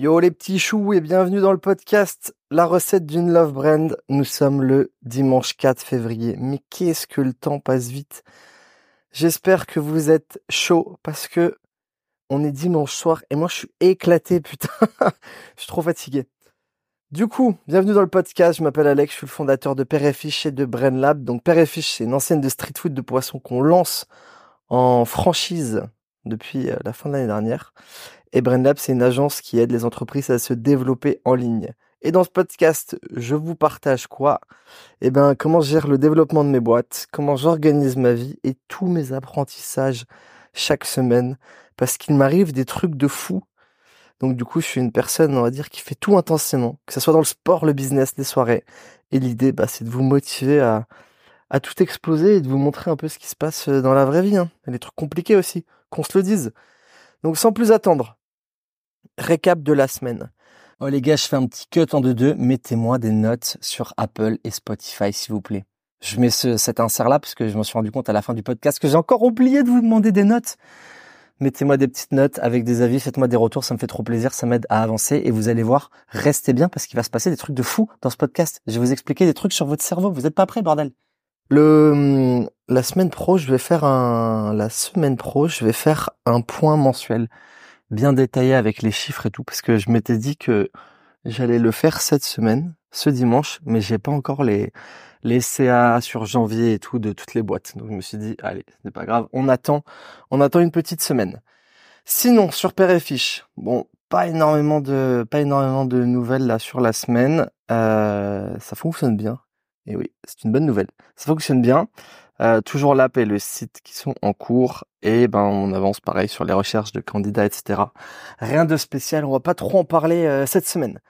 Yo les petits choux et bienvenue dans le podcast La recette d'une love brand. Nous sommes le dimanche 4 février. Mais qu'est-ce que le temps passe vite. J'espère que vous êtes chaud parce que on est dimanche soir et moi je suis éclaté putain. je suis trop fatigué. Du coup, bienvenue dans le podcast. Je m'appelle Alex, je suis le fondateur de Père et Fiche et de Brain Lab. Donc Père et Fiche, c'est une ancienne de street food de poisson qu'on lance en franchise depuis euh, la fin de l'année dernière. Et BrainLab, c'est une agence qui aide les entreprises à se développer en ligne. Et dans ce podcast, je vous partage quoi? Eh ben, comment je gère le développement de mes boîtes, comment j'organise ma vie et tous mes apprentissages chaque semaine, parce qu'il m'arrive des trucs de fou. Donc du coup, je suis une personne, on va dire, qui fait tout intensément, que ce soit dans le sport, le business, les soirées. Et l'idée, bah, c'est de vous motiver à, tout exploser et de vous montrer un peu ce qui se passe euh, dans la vraie vie. Hein. Les trucs compliqués aussi, qu'on se le dise. Donc sans plus attendre, récap de la semaine. Oh les gars, je fais un petit cut en deux-deux. Mettez-moi des notes sur Apple et Spotify, s'il vous plaît. Je mets ce, cet insert-là parce que je m'en suis rendu compte à la fin du podcast que j'ai encore oublié de vous demander des notes. Mettez-moi des petites notes avec des avis, faites-moi des retours, ça me fait trop plaisir, ça m'aide à avancer et vous allez voir, restez bien parce qu'il va se passer des trucs de fou dans ce podcast. Je vais vous expliquer des trucs sur votre cerveau, vous n'êtes pas prêts, bordel? Le, la semaine pro, je vais faire un, la semaine pro, je vais faire un point mensuel bien détaillé avec les chiffres et tout, parce que je m'étais dit que j'allais le faire cette semaine, ce dimanche, mais j'ai pas encore les, les CA sur janvier et tout de toutes les boîtes. Donc je me suis dit, allez, c'est pas grave, on attend, on attend une petite semaine. Sinon, sur Père et Fiche, bon, pas énormément de, pas énormément de nouvelles là sur la semaine. Euh, ça fonctionne bien. Et oui, c'est une bonne nouvelle. Ça fonctionne bien. Euh, toujours l'app et le site qui sont en cours et ben on avance pareil sur les recherches de candidats, etc. Rien de spécial, on va pas trop en parler euh, cette semaine.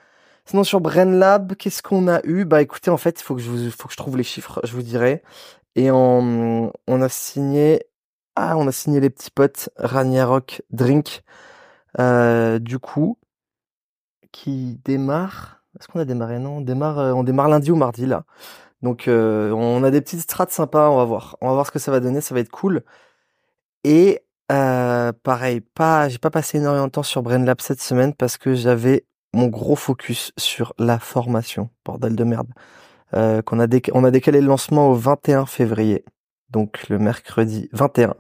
Sinon sur BrainLab, qu'est-ce qu'on a eu? Bah écoutez, en fait, il faut que je trouve les chiffres, je vous dirai. Et on, a signé, ah, on a signé les petits potes Rock Drink, euh, du coup, qui démarre. Est-ce qu'on a démarré? Non, on démarre, on démarre lundi ou mardi là. Donc euh, on a des petites strates sympas, on va voir. On va voir ce que ça va donner, ça va être cool. Et euh, pareil, pas, j'ai pas passé énormément de temps sur BrainLab cette semaine parce que j'avais mon gros focus sur la formation, bordel de merde. Euh, qu'on a on a décalé le lancement au 21 février, donc le mercredi 21.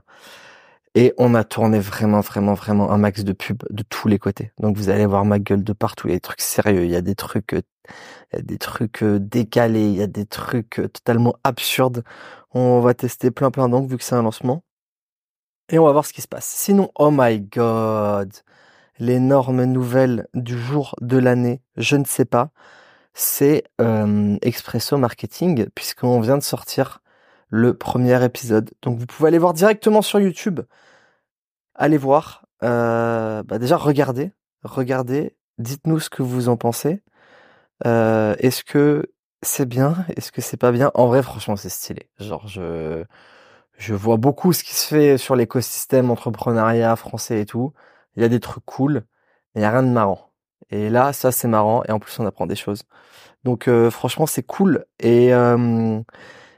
Et on a tourné vraiment, vraiment, vraiment un max de pubs de tous les côtés. Donc vous allez voir ma gueule de partout. Il y a des trucs sérieux, il y a des trucs, euh, il y a des trucs euh, décalés, il y a des trucs euh, totalement absurdes. On va tester plein, plein d'angles vu que c'est un lancement. Et on va voir ce qui se passe. Sinon, oh my god, l'énorme nouvelle du jour de l'année, je ne sais pas, c'est euh, Expresso Marketing, puisqu'on vient de sortir le premier épisode. Donc vous pouvez aller voir directement sur YouTube. Allez voir. Euh, bah déjà regardez, regardez. Dites-nous ce que vous en pensez. Euh, est-ce que c'est bien? Est-ce que c'est pas bien? En vrai, franchement, c'est stylé. Genre, je je vois beaucoup ce qui se fait sur l'écosystème entrepreneuriat français et tout. Il y a des trucs cool, mais il y a rien de marrant. Et là, ça c'est marrant et en plus on apprend des choses. Donc euh, franchement, c'est cool et euh,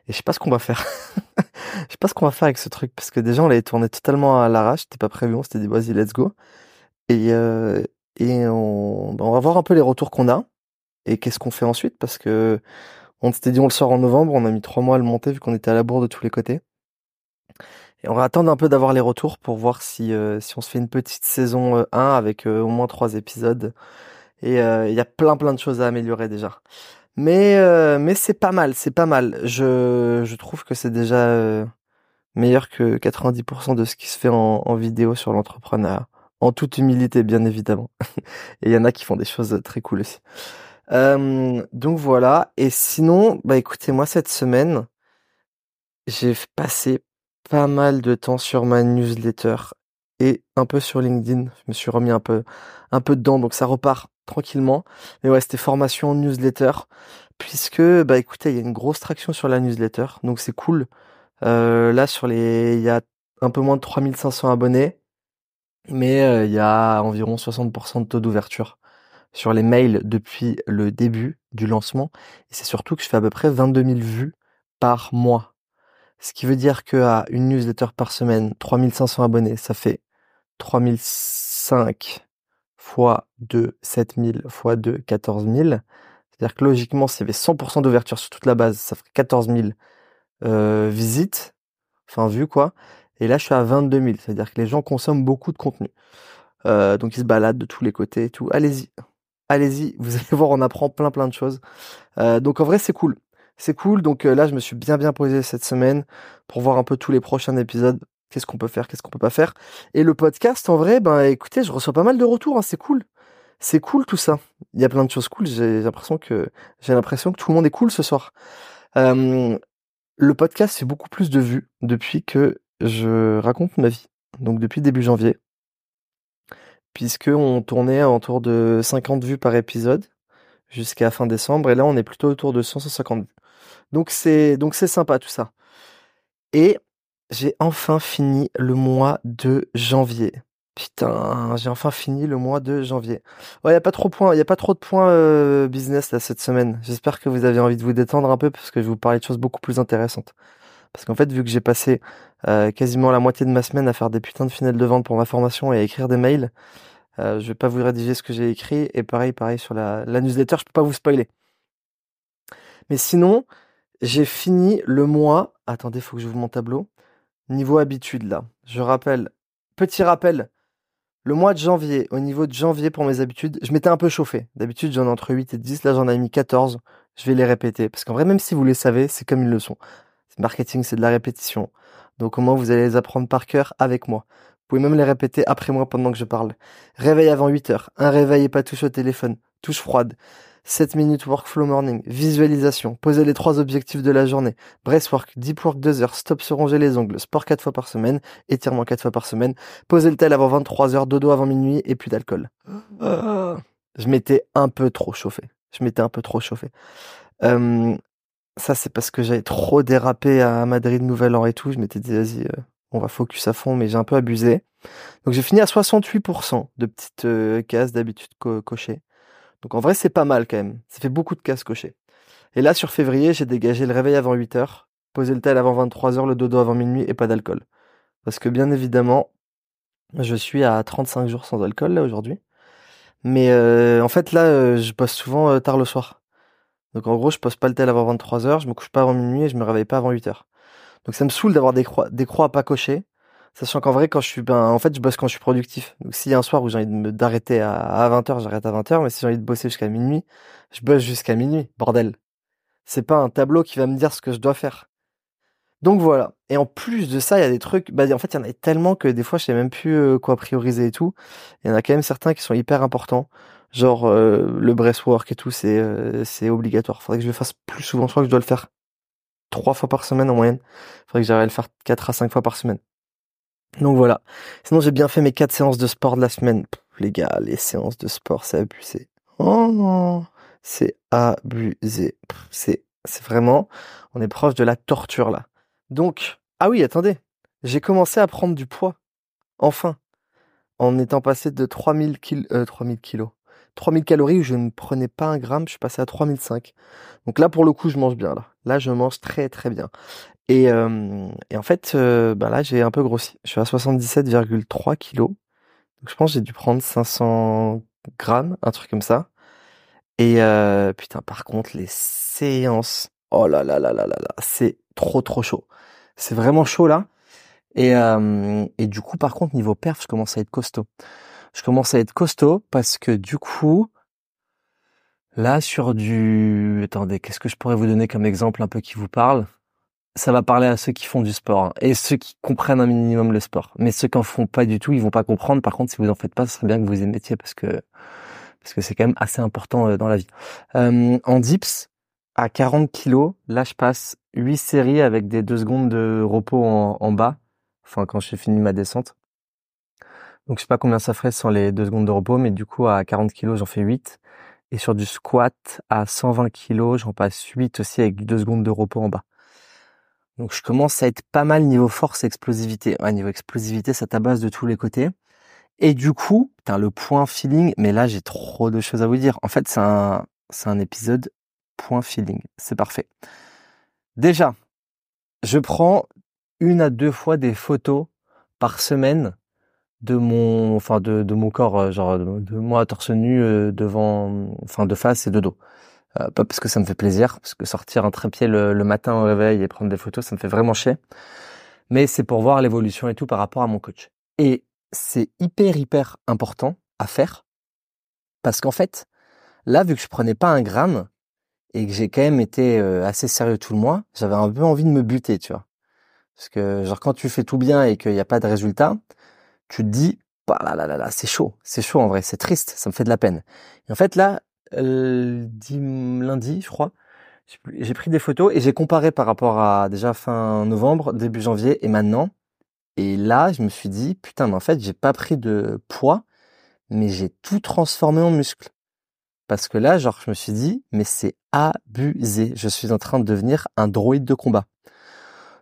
et je sais pas ce qu'on va faire. je sais pas ce qu'on va faire avec ce truc parce que déjà on l'avait tourné totalement à l'arrache, c'était pas prévu, on s'était dit vas-y let's go. Et euh, et on, bah, on va voir un peu les retours qu'on a et qu'est-ce qu'on fait ensuite parce que on s'était dit on le sort en novembre, on a mis trois mois à le monter vu qu'on était à la bourre de tous les côtés. Et on va attendre un peu d'avoir les retours pour voir si euh, si on se fait une petite saison 1 euh, avec euh, au moins trois épisodes. Et il y a plein plein de choses à améliorer déjà. Mais euh, mais c'est pas mal, c'est pas mal. Je je trouve que c'est déjà euh, meilleur que 90% de ce qui se fait en, en vidéo sur l'entrepreneuriat. En toute humilité, bien évidemment. Et il y en a qui font des choses très cool aussi. Euh, donc voilà. Et sinon, bah écoutez, moi cette semaine, j'ai passé pas mal de temps sur ma newsletter et un peu sur LinkedIn. Je me suis remis un peu un peu dedans, donc ça repart tranquillement. Mais ouais, c'était formation newsletter, puisque bah écoutez, il y a une grosse traction sur la newsletter, donc c'est cool. Euh, là sur les, il y a un peu moins de 3500 abonnés, mais euh, il y a environ 60% de taux d'ouverture sur les mails depuis le début du lancement. Et c'est surtout que je fais à peu près 22 000 vues par mois. Ce qui veut dire que à une newsletter par semaine, 3500 abonnés, ça fait 3005 fois 2, 7000 fois 2, 14 000. C'est-à-dire que logiquement, s'il y avait 100% d'ouverture sur toute la base, ça ferait 14 000 euh, visites, enfin vues quoi. Et là, je suis à 22 000. C'est-à-dire que les gens consomment beaucoup de contenu. Euh, donc ils se baladent de tous les côtés et tout. Allez-y, allez-y. Vous allez voir, on apprend plein plein de choses. Euh, donc en vrai, c'est cool. C'est cool. Donc là, je me suis bien bien posé cette semaine pour voir un peu tous les prochains épisodes. Qu'est-ce qu'on peut faire, qu'est-ce qu'on peut pas faire. Et le podcast, en vrai, ben écoutez, je reçois pas mal de retours. Hein, c'est cool c'est cool tout ça. Il y a plein de choses cool. J'ai l'impression que j'ai l'impression que tout le monde est cool ce soir. Euh, le podcast c'est beaucoup plus de vues depuis que je raconte ma vie. Donc depuis début janvier, puisque on tournait autour de 50 vues par épisode jusqu'à fin décembre, et là on est plutôt autour de 150 vues. Donc c'est donc c'est sympa tout ça. Et j'ai enfin fini le mois de janvier. Putain, j'ai enfin fini le mois de janvier. Ouais, y a pas trop de y a pas trop de points euh, business là cette semaine. J'espère que vous avez envie de vous détendre un peu parce que je vais vous parler de choses beaucoup plus intéressantes. Parce qu'en fait, vu que j'ai passé euh, quasiment la moitié de ma semaine à faire des putains de finales de vente pour ma formation et à écrire des mails, euh, je vais pas vous rédiger ce que j'ai écrit et pareil, pareil sur la, newsletter, je peux pas vous spoiler. Mais sinon, j'ai fini le mois. Attendez, faut que je vous mon tableau. Niveau habitude là. Je rappelle, petit rappel, le mois de janvier, au niveau de janvier pour mes habitudes, je m'étais un peu chauffé. D'habitude, j'en ai entre 8 et 10. Là, j'en ai mis 14. Je vais les répéter. Parce qu'en vrai, même si vous les savez, c'est comme une leçon. Marketing, c'est de la répétition. Donc, au moins, vous allez les apprendre par cœur avec moi. Vous pouvez même les répéter après moi pendant que je parle. Réveil avant 8 heures. Un réveil et pas touche au téléphone. Touche froide. 7 minutes workflow morning, visualisation, poser les trois objectifs de la journée, breastwork, deep work 2 heures, stop se ronger les ongles, sport 4 fois par semaine, étirement 4 fois par semaine, poser le tel avant 23 heures, dodo avant minuit et plus d'alcool. Ah. je m'étais un peu trop chauffé. Je m'étais un peu trop chauffé. Euh, ça, c'est parce que j'avais trop dérapé à Madrid, Nouvel An et tout. Je m'étais dit, vas-y, euh, on va focus à fond, mais j'ai un peu abusé. Donc j'ai fini à 68% de petites euh, cases d'habitude cochées. Donc en vrai, c'est pas mal quand même. Ça fait beaucoup de cases cochées. Et là, sur février, j'ai dégagé le réveil avant 8 heures, posé le tel avant 23 heures, le dodo avant minuit et pas d'alcool. Parce que bien évidemment, je suis à 35 jours sans alcool là aujourd'hui. Mais euh, en fait là, euh, je poste souvent euh, tard le soir. Donc en gros, je poste pas le tel avant 23 heures, je me couche pas avant minuit et je me réveille pas avant 8 heures. Donc ça me saoule d'avoir des croix à pas cocher. Sachant qu'en vrai, quand je suis, ben, en fait, je bosse quand je suis productif. Donc, s'il y a un soir où j'ai envie d'arrêter à, à 20h, j'arrête à 20h, mais si j'ai envie de bosser jusqu'à minuit, je bosse jusqu'à minuit, bordel. C'est pas un tableau qui va me dire ce que je dois faire. Donc voilà. Et en plus de ça, il y a des trucs, bah, en fait, il y en a tellement que des fois, je sais même plus euh, quoi prioriser et tout. Il y en a quand même certains qui sont hyper importants. Genre, euh, le breastwork et tout, c'est, euh, c'est obligatoire. Faudrait que je le fasse plus souvent. Je crois que je dois le faire trois fois par semaine en moyenne. Faudrait que j'arrive à le faire quatre à cinq fois par semaine. Donc voilà. Sinon, j'ai bien fait mes quatre séances de sport de la semaine. les gars, les séances de sport, c'est abusé. Oh non, c'est abusé. C'est, c'est vraiment, on est proche de la torture là. Donc, ah oui, attendez, j'ai commencé à prendre du poids. Enfin, en étant passé de 3000 kil euh, 3000 kilos. 3000 calories où je ne prenais pas un gramme, je suis passé à 3005. Donc là, pour le coup, je mange bien là. Là, je mange très très bien. Et, euh, et en fait, bah là, j'ai un peu grossi. Je suis à 77,3 kilos. Donc je pense que j'ai dû prendre 500 grammes, un truc comme ça. Et euh, putain, par contre, les séances, oh là là là là là là, c'est trop trop chaud. C'est vraiment chaud là. Et, et du coup, par contre, niveau perf, je commence à être costaud. Je commence à être costaud parce que du coup, là, sur du... Attendez, qu'est-ce que je pourrais vous donner comme exemple un peu qui vous parle? Ça va parler à ceux qui font du sport hein, et ceux qui comprennent un minimum le sport. Mais ceux qui en font pas du tout, ils vont pas comprendre. Par contre, si vous en faites pas, ce serait bien que vous y mettiez parce que parce que c'est quand même assez important euh, dans la vie. Euh, en dips, à 40 kilos, là, je passe 8 séries avec des 2 secondes de repos en, en bas. Enfin, quand j'ai fini ma descente. Donc, je sais pas combien ça ferait sans les 2 secondes de repos, mais du coup, à 40 kilos, j'en fais 8. Et sur du squat, à 120 kilos, j'en passe 8 aussi avec 2 secondes de repos en bas. Donc je commence à être pas mal niveau force et explosivité. Ouais, niveau explosivité, ça tabasse de tous les côtés. Et du coup, t'as le point feeling, mais là j'ai trop de choses à vous dire. En fait, c'est un, c'est un épisode point feeling. C'est parfait. Déjà, je prends une à deux fois des photos par semaine de mon, enfin de, de mon corps, euh, genre de, moi torse nu euh, devant, enfin de face et de dos. Euh, pas parce que ça me fait plaisir, parce que sortir un trépied le, le matin au réveil et prendre des photos, ça me fait vraiment chier. Mais c'est pour voir l'évolution et tout par rapport à mon coach. Et c'est hyper hyper important à faire parce qu'en fait, là vu que je prenais pas un gramme et que j'ai quand même été assez sérieux tout le mois, j'avais un peu envie de me buter, tu vois. Parce que genre quand tu fais tout bien et qu'il n'y a pas de résultat, tu te dis, bah là là là là, c'est chaud, c'est chaud en vrai, c'est triste, ça me fait de la peine. Et en fait là, euh, lundi, je crois, j'ai pris des photos et j'ai comparé par rapport à déjà fin novembre, début janvier et maintenant. Et là, je me suis dit, putain, mais en fait, j'ai pas pris de poids, mais j'ai tout transformé en muscle. Parce que là, genre, je me suis dit, mais c'est abusé. Je suis en train de devenir un droïde de combat.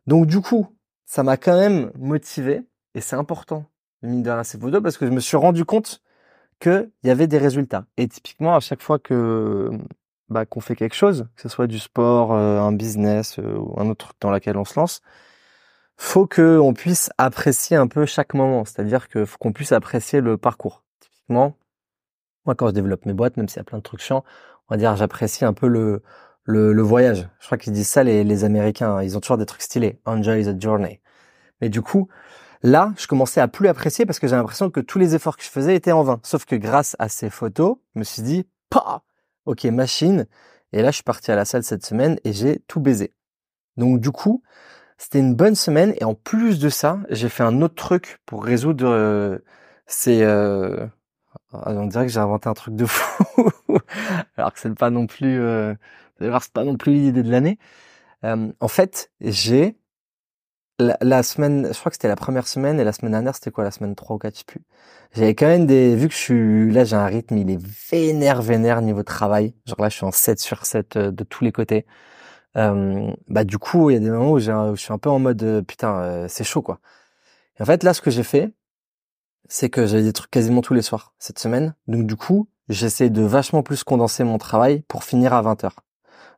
Donc, du coup, ça m'a quand même motivé et c'est important mine de rien ces photos parce que je me suis rendu compte qu'il y avait des résultats. Et typiquement, à chaque fois que bah, qu'on fait quelque chose, que ce soit du sport, euh, un business euh, ou un autre truc dans lequel on se lance, faut que on puisse apprécier un peu chaque moment. C'est-à-dire que faut qu'on puisse apprécier le parcours. Typiquement, moi quand je développe mes boîtes, même s'il y a plein de trucs chiants, on va dire j'apprécie un peu le, le, le voyage. Je crois qu'ils disent ça les, les Américains. Hein. Ils ont toujours des trucs stylés. Enjoy the journey. Mais du coup, Là, je commençais à plus apprécier parce que j'ai l'impression que tous les efforts que je faisais étaient en vain. Sauf que grâce à ces photos, je me suis dit, pas, ok, machine. Et là, je suis parti à la salle cette semaine et j'ai tout baisé. Donc du coup, c'était une bonne semaine et en plus de ça, j'ai fait un autre truc pour résoudre euh, ces. Euh... On dirait que j'ai inventé un truc de fou, alors que c'est pas non plus. Euh... c'est pas non plus l'idée de l'année. Euh, en fait, j'ai la, semaine, je crois que c'était la première semaine et la semaine dernière, c'était quoi la semaine 3 ou 4, je sais plus. J'avais quand même des, vu que je suis, là j'ai un rythme, il est vénère, vénère niveau travail. Genre là je suis en 7 sur 7 euh, de tous les côtés. Euh, bah du coup, il y a des moments où, j'ai je suis un peu en mode, euh, putain, c'est chaud quoi. Et en fait là, ce que j'ai fait, c'est que j'avais des trucs quasiment tous les soirs cette semaine. Donc du coup, j'essaie de vachement plus condenser mon travail pour finir à 20h.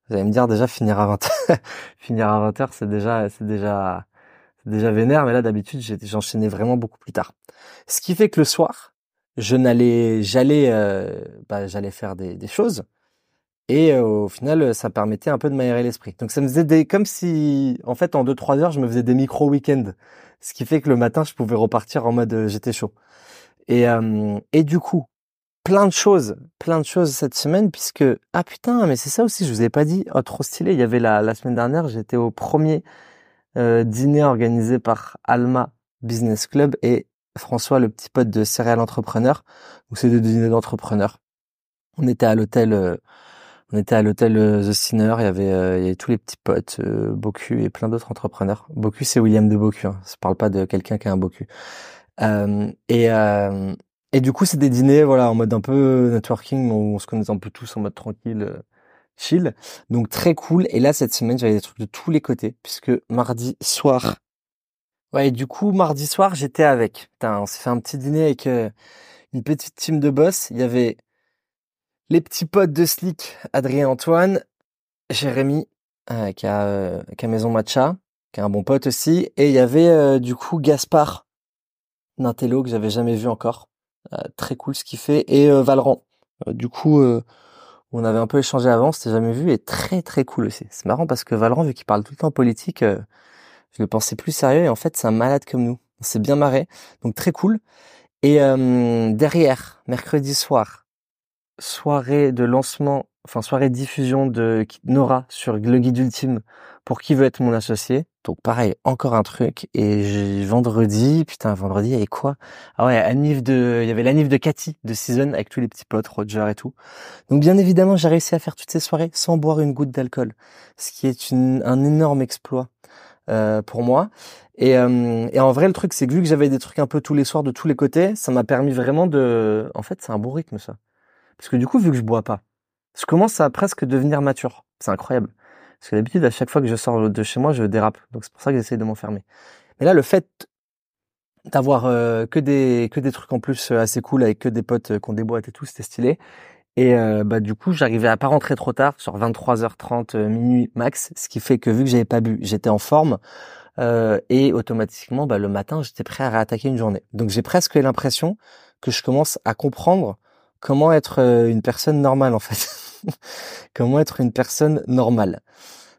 Vous allez me dire déjà finir à 20h. finir à 20h, c'est déjà, c'est déjà, déjà vénère, mais là d'habitude j'enchaînais vraiment beaucoup plus tard. Ce qui fait que le soir, je n'allais, j'allais, euh, bah, j'allais faire des, des choses, et euh, au final ça permettait un peu de m'aérer l'esprit. Donc ça me faisait des, comme si, en fait en deux trois heures je me faisais des micro week-ends, ce qui fait que le matin je pouvais repartir en mode euh, j'étais chaud. Et et du coup plein de choses, plein de choses cette semaine puisque ah putain mais c'est ça aussi je vous ai pas dit, oh trop stylé, il y avait la la semaine dernière j'étais au premier euh, dîner organisé par Alma Business Club et François, le petit pote de Serial Entrepreneur. Donc c'est des dîners d'entrepreneurs. On était à l'hôtel, euh, on était à l'hôtel euh, The Sinner. Il y avait, il y avait tous les petits potes, Bocu et plein d'autres entrepreneurs. Bocu, c'est William de Bocu. Hein. Ça parle pas de quelqu'un qui a un Bocu. et et du coup, c'est des dîners, voilà, en mode un peu networking, où on se connaît un peu tous en mode tranquille chill. Donc très cool. Et là, cette semaine, j'avais des trucs de tous les côtés, puisque mardi soir. Ouais, du coup, mardi soir, j'étais avec. Putain, on s'est fait un petit dîner avec euh, une petite team de boss. Il y avait les petits potes de Slick, Adrien Antoine, Jérémy, euh, qui, a, euh, qui a Maison Matcha, qui est un bon pote aussi. Et il y avait du coup Gaspard, Nintello, que j'avais jamais vu encore. très cool ce qu'il fait. Et Valran. du coup, on avait un peu échangé avant, c'était jamais vu, et très très cool aussi. C'est marrant parce que Valran, vu qu'il parle tout le temps politique, euh, je le pensais plus sérieux, et en fait c'est un malade comme nous. On s'est bien marré, donc très cool. Et euh, derrière, mercredi soir, soirée de lancement, enfin soirée de diffusion de Nora sur le guide ultime pour qui veut être mon associé. Donc pareil, encore un truc. Et vendredi, putain, vendredi, il y avait quoi? Ah ouais, anniv de, il y avait l'anniv de Cathy de Season avec tous les petits potes, Roger et tout. Donc bien évidemment, j'ai réussi à faire toutes ces soirées sans boire une goutte d'alcool, ce qui est une, un énorme exploit euh, pour moi. Et, euh, et, en vrai, le truc, c'est que vu que j'avais des trucs un peu tous les soirs de tous les côtés, ça m'a permis vraiment de. En fait, c'est un bon rythme ça. Parce que du coup, vu que je bois pas, je commence à presque devenir mature. C'est incroyable. Parce que d'habitude, à chaque fois que je sors de chez moi, je dérape. Donc c'est pour ça que j'essaie de m'enfermer. Mais là, le fait d'avoir euh, que des que des trucs en plus euh, assez cool avec que des potes euh, des boîtes et tout, c'était stylé. Et bah du coup, j'arrivais à pas rentrer trop tard, sur 23h30 euh, minuit max, ce qui fait que vu que j'avais pas bu, j'étais en forme et automatiquement, bah, le matin, j'étais prêt à réattaquer une journée. Donc j'ai presque l'impression que je commence à comprendre comment être une personne normale en fait, comment être une personne normale.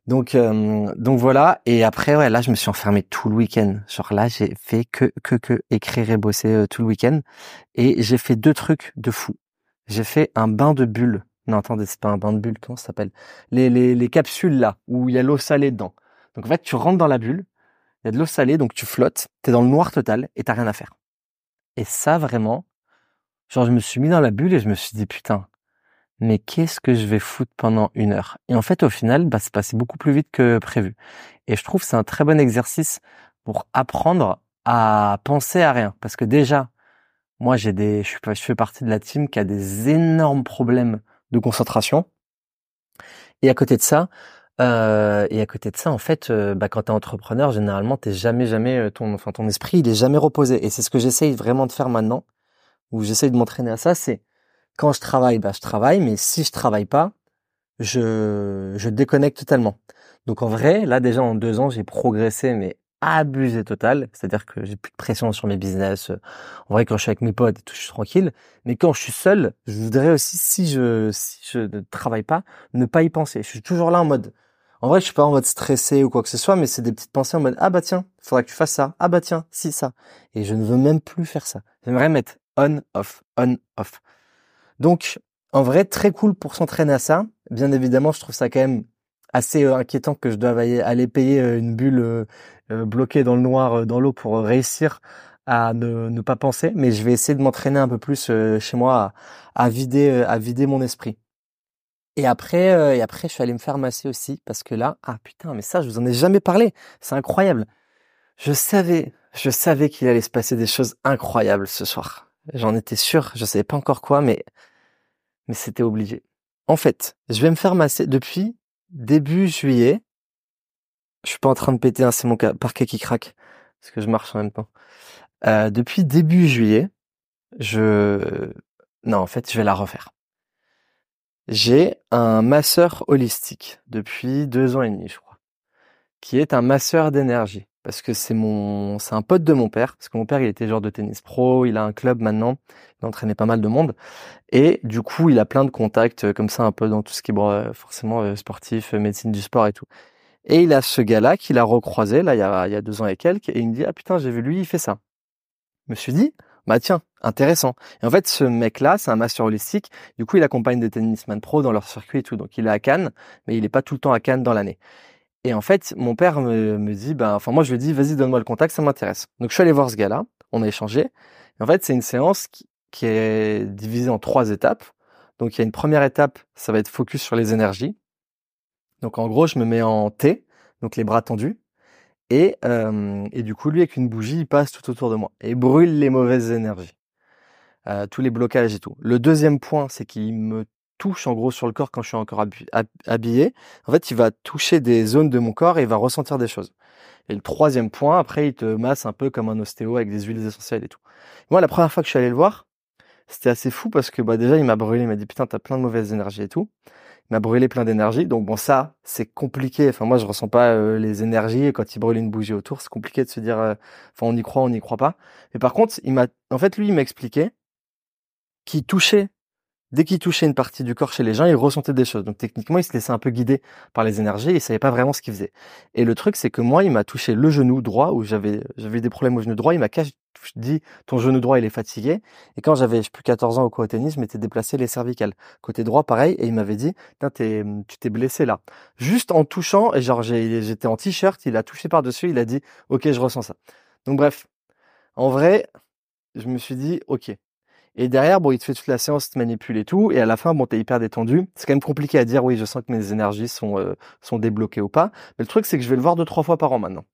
Donc donc voilà. Et après ouais, là, je me suis enfermé tout le week-end. Genre là, j'ai fait que que que écrire et bosser tout le week-end et j'ai fait deux trucs de fou. J'ai fait un bain de bulles. Non, attendez, c'est pas un bain de bulles, comment ça s'appelle? Les, les, les capsules là, où il y a l'eau salée dedans. Donc en fait, tu rentres dans la bulle, il y a de l'eau salée, donc tu flottes, t'es dans le noir total et t'as rien à faire. Et ça, vraiment, genre je me suis mis dans la bulle et je me suis dit, putain, mais qu'est-ce que je vais foutre pendant une heure? Et en fait, au final, bah, c'est passé beaucoup plus vite que prévu. Et je trouve que c'est un très bon exercice pour apprendre à penser à rien. Parce que déjà, moi, j'ai des, je, je fais partie de la team qui a des énormes problèmes de concentration. Et à côté de ça, euh, et à côté de ça, en fait, euh, bah, quand t'es entrepreneur, généralement, t'es jamais, jamais euh, ton, enfin, ton esprit, il est jamais reposé. Et c'est ce que j'essaye vraiment de faire maintenant, où j'essaye de m'entraîner à ça. C'est quand je travaille, bah, je travaille, mais si je travaille pas, je, je déconnecte totalement. Donc en vrai, là déjà en deux ans, j'ai progressé, mais abusé total, c'est-à-dire que j'ai plus de pression sur mes business. En vrai, quand je suis avec mes potes et tout, je suis tranquille. Mais quand je suis seul, je voudrais aussi, si je si je ne travaille pas, ne pas y penser. Je suis toujours là en mode. En vrai, je suis pas en mode stressé ou quoi que ce soit, mais c'est des petites pensées en mode ah bah tiens, faudrait que tu fasses ça. Ah bah tiens, si ça. Et je ne veux même plus faire ça. J'aimerais mettre on off, on off. Donc en vrai, très cool pour s'entraîner à ça. Bien évidemment, je trouve ça quand même assez euh, inquiétant que je doive aller payer euh, une bulle euh, bloquée dans le noir, dans l'eau pour réussir à ne, pas penser. Mais je vais essayer de m'entraîner un peu plus chez moi à, vider, à vider mon esprit. Et après, et après, je suis allé me faire masser aussi parce que là, ah putain, mais ça, je vous en ai jamais parlé. C'est incroyable. Je savais, je savais qu'il allait se passer des choses incroyables ce soir. J'en étais sûr. Je savais pas encore quoi, mais mais c'était obligé. En fait, je vais me faire masser depuis début juillet. Je suis pas en train de péter, hein, c'est mon parquet qui craque parce que je marche en même temps. Euh, depuis début juillet, je non en fait je vais la refaire. J'ai un masseur holistique depuis deux ans et demi, je crois, qui est un masseur d'énergie parce que c'est mon, c'est un pote de mon père, parce que mon père il était joueur de tennis pro, il a un club maintenant, il entraînait pas mal de monde, et du coup il a plein de contacts euh, comme ça un peu dans tout ce qui est euh, forcément euh, sportif, médecine du sport et tout. Et il a ce gars-là qu'il a recroisé là il y a, il y a deux ans et quelques, et il me dit ah putain j'ai vu lui il fait ça. Je me suis dit bah tiens intéressant. Et en fait ce mec-là c'est un master holistique, du coup il accompagne des tennisman pro dans leur circuit et tout, donc il est à Cannes, mais il est pas tout le temps à Cannes dans l'année. Et en fait, mon père me, me dit, bah, enfin, moi, je lui dis, vas-y, donne-moi le contact, ça m'intéresse. Donc, je suis allé voir ce gars-là, on a échangé. Et en fait, c'est une séance qui, qui, est divisée en trois étapes. Donc, il y a une première étape, ça va être focus sur les énergies. Donc, en gros, je me mets en T, donc les bras tendus. Et, euh, et du coup, lui, avec une bougie, il passe tout autour de moi et brûle les mauvaises énergies. Euh, tous les blocages et tout. Le deuxième point, c'est qu'il me touche en gros sur le corps quand je suis encore habillé, en fait, il va toucher des zones de mon corps et il va ressentir des choses. Et le troisième point, après, il te masse un peu comme un ostéo avec des huiles essentielles et tout. Moi, la première fois que je suis allé le voir, c'était assez fou parce que bah déjà, il m'a brûlé, il m'a dit putain, t'as plein de mauvaises énergies et tout. Il m'a brûlé plein d'énergie. Donc bon, ça, c'est compliqué. Enfin, moi, je ressens pas euh, les énergies. Et quand il brûle une bougie autour, c'est compliqué de se dire, euh, enfin, on y croit, on n'y croit pas. Mais par contre, il m'a, en fait, lui, il m'a expliqué qu'il touchait dès qu'il touchait une partie du corps chez les gens, il ressentait des choses. Donc techniquement, il se laissait un peu guider par les énergies il savait pas vraiment ce qu'il faisait. Et le truc, c'est que moi, il m'a touché le genou droit où j'avais j'avais des problèmes au genou droit. Il m'a dit ton genou droit il est fatigué. Et quand j'avais plus 14 ans au cours au tennis, je m'étais déplacé les cervicales côté droit pareil et il m'avait dit t'es tu t'es blessé là. Juste en touchant et genre j'étais en t-shirt, il a touché par dessus, il a dit ok je ressens ça. Donc bref, en vrai, je me suis dit ok et derrière, bon, il te fait toute la séance, il te manipule et tout. Et à la fin, bon, t'es hyper détendu. C'est quand même compliqué à dire, oui, je sens que mes énergies sont, euh, sont débloquées ou pas. Mais le truc, c'est que je vais le voir deux, trois fois par an maintenant.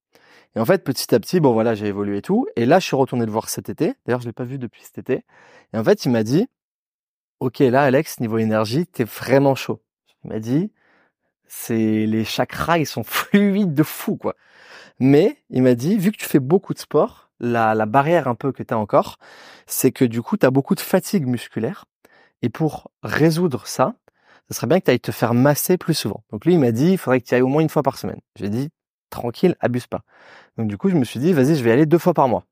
Et en fait, petit à petit, bon, voilà, j'ai évolué et tout. Et là, je suis retourné le voir cet été. D'ailleurs, je l'ai pas vu depuis cet été. Et en fait, il m'a dit, OK, là, Alex, niveau énergie, t'es vraiment chaud. Il m'a dit, c'est les chakras, ils sont fluides de fou, quoi. Mais il m'a dit, vu que tu fais beaucoup de sport, la, la barrière un peu que tu as encore, c'est que du coup, tu as beaucoup de fatigue musculaire. Et pour résoudre ça, ce serait bien que tu ailles te faire masser plus souvent. Donc lui, il m'a dit, il faudrait que tu ailles au moins une fois par semaine. J'ai dit, tranquille, abuse pas. Donc du coup, je me suis dit, vas-y, je vais aller deux fois par mois.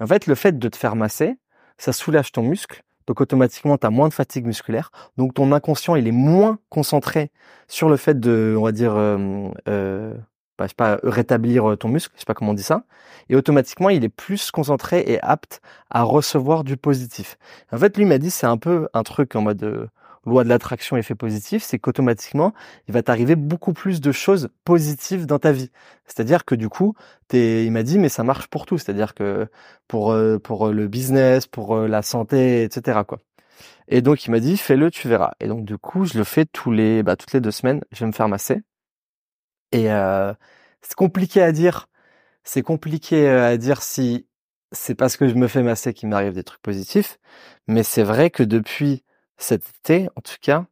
en fait, le fait de te faire masser, ça soulage ton muscle. Donc automatiquement, tu as moins de fatigue musculaire. Donc ton inconscient, il est moins concentré sur le fait de, on va dire, euh, euh, bah, sais pas, rétablir ton muscle, je sais pas comment on dit ça. Et automatiquement, il est plus concentré et apte à recevoir du positif. En fait, lui m'a dit, c'est un peu un truc en mode euh, loi de l'attraction effet positif, c'est qu'automatiquement, il va t'arriver beaucoup plus de choses positives dans ta vie. C'est-à-dire que du coup, t'es, il m'a dit, mais ça marche pour tout. C'est-à-dire que pour euh, pour le business, pour euh, la santé, etc. quoi. Et donc il m'a dit, fais-le, tu verras. Et donc du coup, je le fais tous les, bah, toutes les deux semaines. Je vais me faire masser. Et euh, c'est compliqué à dire. C'est compliqué à dire si c'est parce que je me fais masser qu'il m'arrive des trucs positifs. Mais c'est vrai que depuis cet été, en tout cas,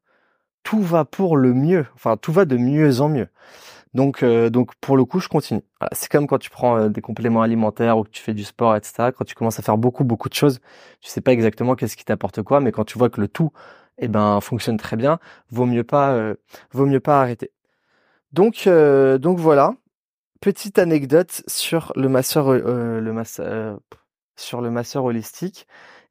tout va pour le mieux. Enfin, tout va de mieux en mieux. Donc, euh, donc pour le coup, je continue. c'est comme quand tu prends euh, des compléments alimentaires ou que tu fais du sport, etc. Quand tu commences à faire beaucoup, beaucoup de choses, tu sais pas exactement qu'est-ce qui t'apporte quoi, mais quand tu vois que le tout, eh ben, fonctionne très bien, vaut mieux pas, euh, vaut mieux pas arrêter. Donc, donc voilà. Petite anecdote sur le masseur, le masseur, sur le masseur holistique.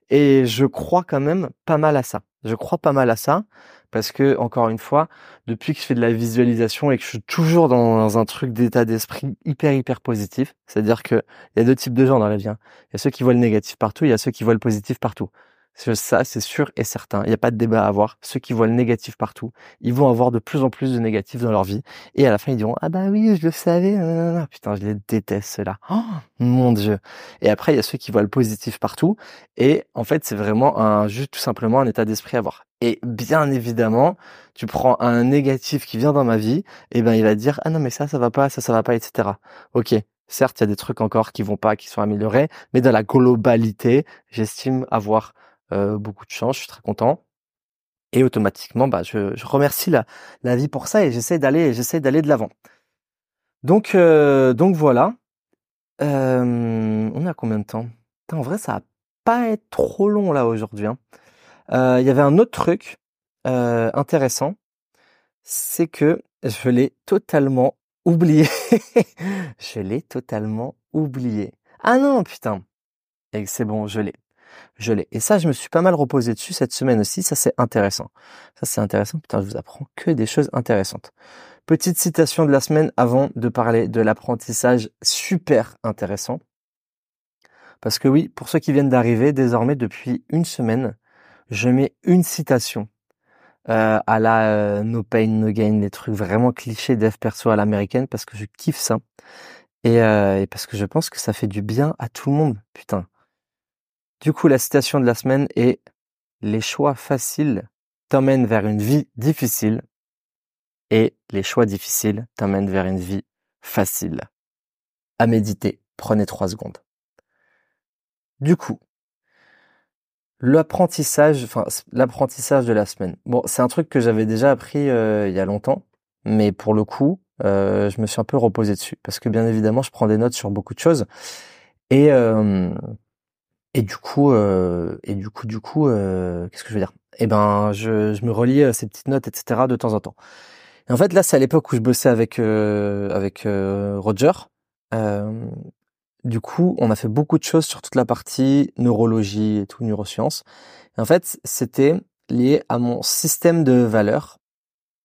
Et je crois quand même pas mal à ça. Je crois pas mal à ça parce que encore une fois, depuis que je fais de la visualisation et que je suis toujours dans un truc d'état d'esprit hyper hyper positif, c'est-à-dire que il y a deux types de gens dans la vie. Hein. Il y a ceux qui voient le négatif partout, il y a ceux qui voient le positif partout. Ça, c'est sûr et certain. Il n'y a pas de débat à avoir. Ceux qui voient le négatif partout, ils vont avoir de plus en plus de négatifs dans leur vie. Et à la fin, ils diront, ah bah oui, je le savais. Putain, je les déteste, ceux-là. Oh, mon Dieu. Et après, il y a ceux qui voient le positif partout. Et en fait, c'est vraiment un, juste tout simplement un état d'esprit à avoir. Et bien évidemment, tu prends un négatif qui vient dans ma vie, et ben, il va dire, ah non, mais ça, ça va pas, ça, ça va pas, etc. Ok. Certes, il y a des trucs encore qui vont pas, qui sont améliorés, mais dans la globalité, j'estime avoir euh, beaucoup de chance, je suis très content. Et automatiquement, bah, je, remercie la, la vie pour ça et j'essaie d'aller, j'essaie d'aller de l'avant. Donc, euh, donc voilà. Euh, on a combien de temps? En vrai, ça va pas être trop long là aujourd'hui. Hein. Il y avait un autre truc intéressant, c'est que je l'ai totalement oublié. je l'ai totalement oublié. Ah non, putain. Et c'est bon, je l'ai je l'ai. Et ça, je me suis pas mal reposé dessus cette semaine aussi. Ça, c'est intéressant. Ça, c'est intéressant. Putain, je vous apprends que des choses intéressantes. Petite citation de la semaine avant de parler de l'apprentissage super intéressant. Parce que oui, pour ceux qui viennent d'arriver, désormais, depuis une semaine, je mets une citation euh, à la euh, No Pain, No Gain, des trucs vraiment clichés dev perso à l'américaine, parce que je kiffe ça. Et, euh, et parce que je pense que ça fait du bien à tout le monde. Putain, du coup, la citation de la semaine est Les choix faciles t'emmènent vers une vie difficile et les choix difficiles t'emmènent vers une vie facile. À méditer, prenez trois secondes. Du coup, l'apprentissage, de la semaine. C'est un truc que j'avais déjà appris euh, il y a longtemps, mais pour le coup, euh, je me suis un peu reposé dessus parce que bien évidemment, je prends des notes sur beaucoup de choses et euh, et du coup, euh, et du coup, du coup, euh, qu'est-ce que je veux dire? Eh ben, je, je me relis euh, ces petites notes, etc. de temps en temps. Et en fait, là, c'est à l'époque où je bossais avec avec Roger. du coup, on a fait beaucoup de choses sur toute la partie neurologie et tout, neurosciences. Et en fait, c'était lié à mon système de valeurs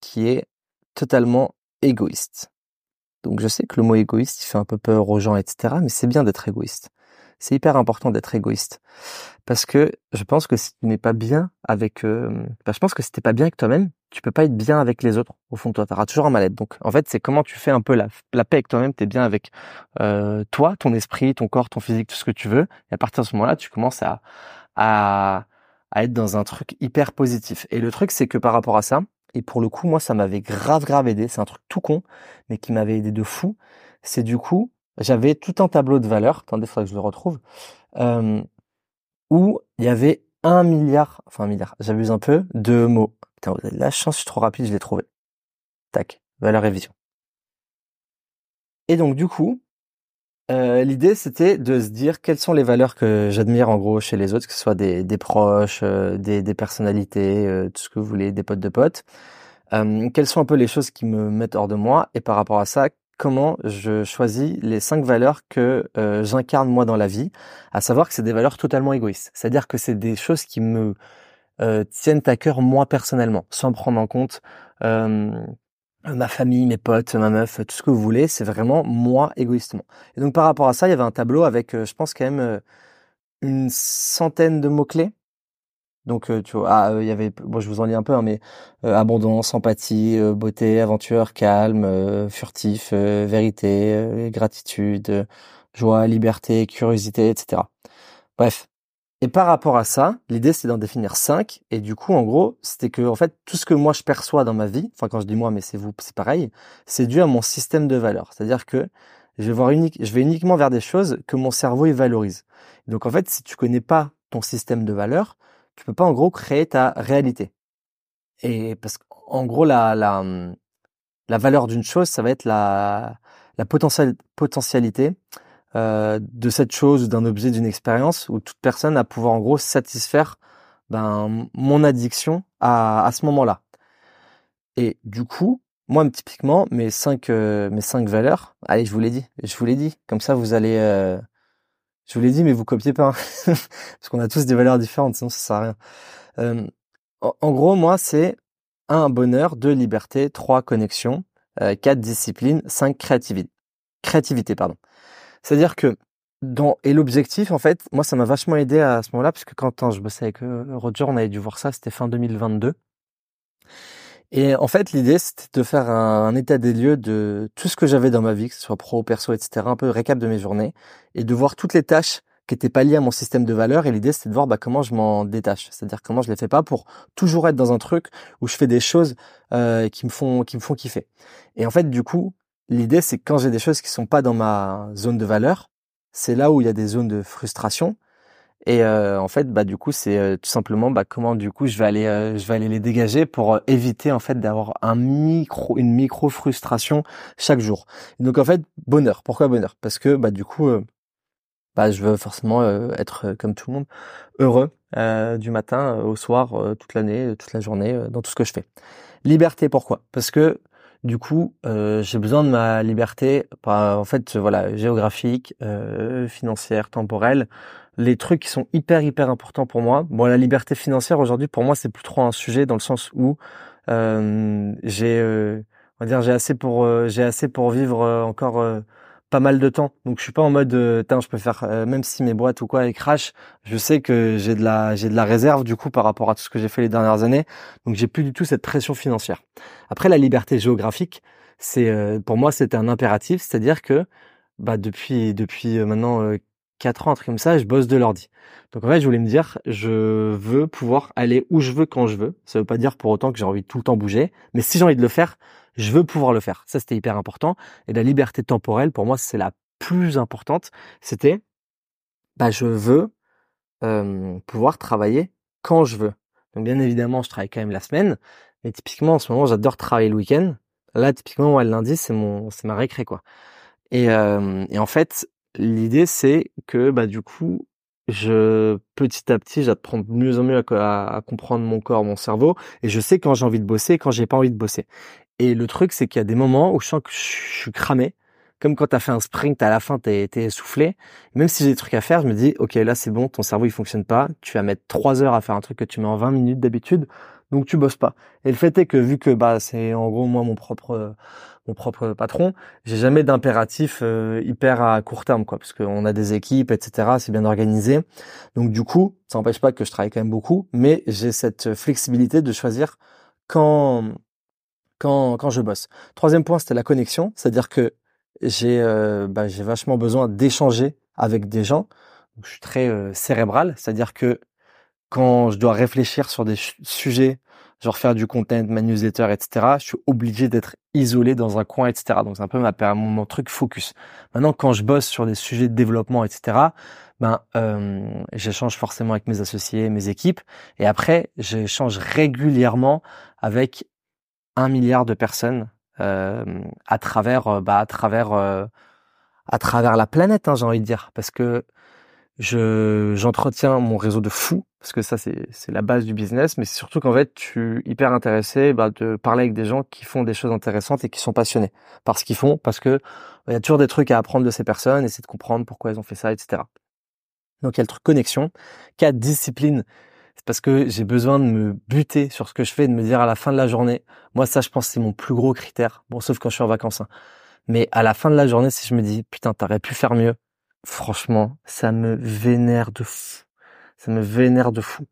qui est totalement égoïste. Donc, je sais que le mot égoïste, il fait un peu peur aux gens, etc. Mais c'est bien d'être égoïste c'est hyper important d'être égoïste parce que je pense que si tu n'es pas bien avec, euh, bah, je pense que si t'es pas bien avec toi-même, tu peux pas être bien avec les autres. Au fond de toi, tu auras toujours un mal-être. Donc, en fait, c'est comment tu fais un peu la, la paix avec toi-même. Tu es bien avec euh, toi, ton esprit, ton corps, ton physique, tout ce que tu veux. Et à partir de ce moment-là, tu commences à, à, à être dans un truc hyper positif. Et le truc, c'est que par rapport à ça, et pour le coup, moi, ça m'avait grave, grave aidé. C'est un truc tout con, mais qui m'avait aidé de fou. C'est du coup, j'avais tout un tableau de valeurs, attendez, il faudrait que je le retrouve, euh, où il y avait un milliard, enfin un milliard, j'abuse un peu, de mots. Putain, vous avez la chance, je suis trop rapide, je l'ai trouvé. Tac, valeur et vision. Et donc du coup, euh, l'idée c'était de se dire quelles sont les valeurs que j'admire en gros chez les autres, que ce soit des, proches, euh, des, personnalités, tout ce que vous voulez, des potes de potes. quelles sont un peu les choses qui me mettent hors de moi et par rapport à ça, comment je choisis les cinq valeurs que j'incarne moi dans la vie, à savoir que c'est des valeurs totalement égoïstes. C'est-à-dire que c'est des choses qui me tiennent à cœur moi personnellement, sans prendre en compte ma famille, mes potes, ma meuf, tout ce que vous voulez, c'est vraiment moi égoïstement. Et donc par rapport à ça, il y avait un tableau avec, euh, je pense quand même euh, une centaine de mots clés. Donc euh, tu vois, ah, il y avait, bon je vous en lis un peu, hein, mais abondance, empathie, beauté, aventure, calme, furtif, vérité, gratitude, joie, liberté, curiosité, etc. Bref, et par rapport à ça, l'idée c'est d'en définir cinq. Et du coup, en gros, c'était que en fait tout ce que moi je perçois dans ma vie, enfin quand je dis moi, mais c'est vous, c'est pareil, c'est dû à mon système de valeurs. C'est-à-dire que je vais voir unique, je vais uniquement vers des choses que mon cerveau il valorise. Donc en fait, si tu connais pas ton système de valeurs, tu peux pas en gros créer ta réalité. Et parce qu'en gros la la la valeur d'une chose, ça va être la la potentialité euh, de cette chose, d'un objet, d'une expérience, où toute personne a pouvoir en gros satisfaire ben, mon addiction à, à ce moment-là. Et du coup, moi typiquement, mes cinq euh, mes cinq valeurs, allez, je vous l'ai dit, je vous l'ai dit, comme ça vous allez, euh, je vous l'ai dit, mais vous copiez pas, hein. parce qu'on a tous des valeurs différentes, sinon ça sert à rien. En, en, gros, moi, c'est un bonheur, deux liberté, trois connexion, quatre discipline, cinq créativité. Créativité, pardon. C'est-à-dire que et l'objectif en fait, moi ça m'a vachement aidé à ce moment-là parce que quand je bossais avec euh, Roger, on avait dû voir ça, c'était fin 2022. Et en fait, l'idée c'était de faire un, état des lieux de tout ce que j'avais dans ma vie, que ce soit pro, perso, etc. Un peu récap de mes journées et de voir toutes les tâches qui étaient pas liées à mon système de valeurs. Et l'idée c'était de voir bah, comment je m'en détache, c'est-à-dire comment je les fais pas pour toujours être dans un truc où je fais des choses euh, qui me font qui me font kiffer. Et en fait, du coup, L'idée, c'est que quand j'ai des choses qui sont pas dans ma zone de valeur, c'est là où il y a des zones de frustration. Et euh, en fait, bah du coup, c'est euh, tout simplement bah, comment du coup je vais aller, euh, je vais aller les dégager pour éviter en fait d'avoir un micro, une micro frustration chaque jour. donc en fait, bonheur. Pourquoi bonheur? Parce que bah du coup, bah je veux forcément être comme tout le monde heureux du matin au soir, toute l'année, toute la journée, dans tout ce que je fais. Liberté, pourquoi? Parce que du coup, euh, j'ai besoin de ma liberté, en fait, voilà, géographique, euh, financière, temporelle, les trucs qui sont hyper hyper importants pour moi. Bon, la liberté financière aujourd'hui, pour moi, c'est plus trop un sujet dans le sens où euh, j'ai, on va dire, j'ai assez pour, j'ai assez pour vivre encore pas mal de temps. Donc je suis pas en mode euh, je peux faire euh, même si mes boîtes ou quoi elles crash, je sais que j'ai de la j'ai de la réserve du coup par rapport à tout ce que j'ai fait les dernières années. Donc j'ai plus du tout cette pression financière. Après la liberté géographique, c'est euh, pour moi c'était un impératif, c'est-à-dire que bah depuis depuis euh, maintenant quatre ans un truc comme ça, je bosse de l'ordi. Donc en fait, je voulais me dire je veux pouvoir aller où je veux quand je veux. Ça veut pas dire pour autant que j'ai envie de tout le temps bouger, mais si j'ai envie de le faire, je veux pouvoir le faire. Ça, c'était hyper important. Et la liberté temporelle, pour moi, c'est la plus importante. C'était, bah, je veux euh, pouvoir travailler quand je veux. Donc, bien évidemment, je travaille quand même la semaine. Mais typiquement, en ce moment, j'adore travailler le week-end. Là, typiquement, le lundi, c'est mon, c'est ma récré, quoi. Et, euh, et en fait, l'idée, c'est que, bah, du coup, je petit à petit j'apprends de mieux en mieux à, comprendre mon corps, mon cerveau, et je sais quand j'ai envie de bosser et quand j'ai pas envie de bosser. Et le truc, c'est qu'il y a des moments où je sens que je suis cramé. Comme quand tu as fait un sprint, à la fin, tu es, essoufflé. Même si j'ai des trucs à faire, je me dis, OK, là, c'est bon, ton cerveau, il fonctionne pas. Tu vas mettre trois heures à faire un truc que tu mets en 20 minutes d'habitude. Donc, tu bosses pas. Et le fait est que, vu que, bah, c'est en gros, moi, mon propre, mon propre patron, j'ai jamais d'impératif euh, hyper à court terme, quoi, parce qu'on a des équipes, etc. C'est bien organisé. Donc, du coup, ça n'empêche pas que je travaille quand même beaucoup, mais j'ai cette flexibilité de choisir quand, quand, quand je bosse. Troisième point, c'était la connexion, c'est-à-dire que j'ai euh, bah, j'ai vachement besoin d'échanger avec des gens. je suis très euh, cérébral, c'est-à-dire que quand je dois réfléchir sur des sujets, genre faire du content, ma newsletter, etc., je suis obligé d'être isolé dans un coin, etc. Donc c'est un peu ma, mon, truc focus. Maintenant, quand je bosse sur des sujets de développement, etc., ben euh, j'échange forcément avec mes associés, mes équipes, et après j'échange régulièrement avec un milliard de personnes euh, à travers, euh, bah, à travers, euh, à travers la planète, hein, j'ai envie de dire, parce que je j'entretiens mon réseau de fous parce que ça c'est la base du business mais c'est surtout qu'en fait tu es hyper intéressé bah, de parler avec des gens qui font des choses intéressantes et qui sont passionnés par ce qu'ils font parce que il y a toujours des trucs à apprendre de ces personnes essayer de comprendre pourquoi elles ont fait ça etc donc il y a le truc connexion quatre discipline c'est parce que j'ai besoin de me buter sur ce que je fais de me dire à la fin de la journée moi ça je pense c'est mon plus gros critère bon sauf quand je suis en vacances hein. mais à la fin de la journée si je me dis putain t'aurais pu faire mieux franchement, ça me vénère de fou. Ça me vénère de fou.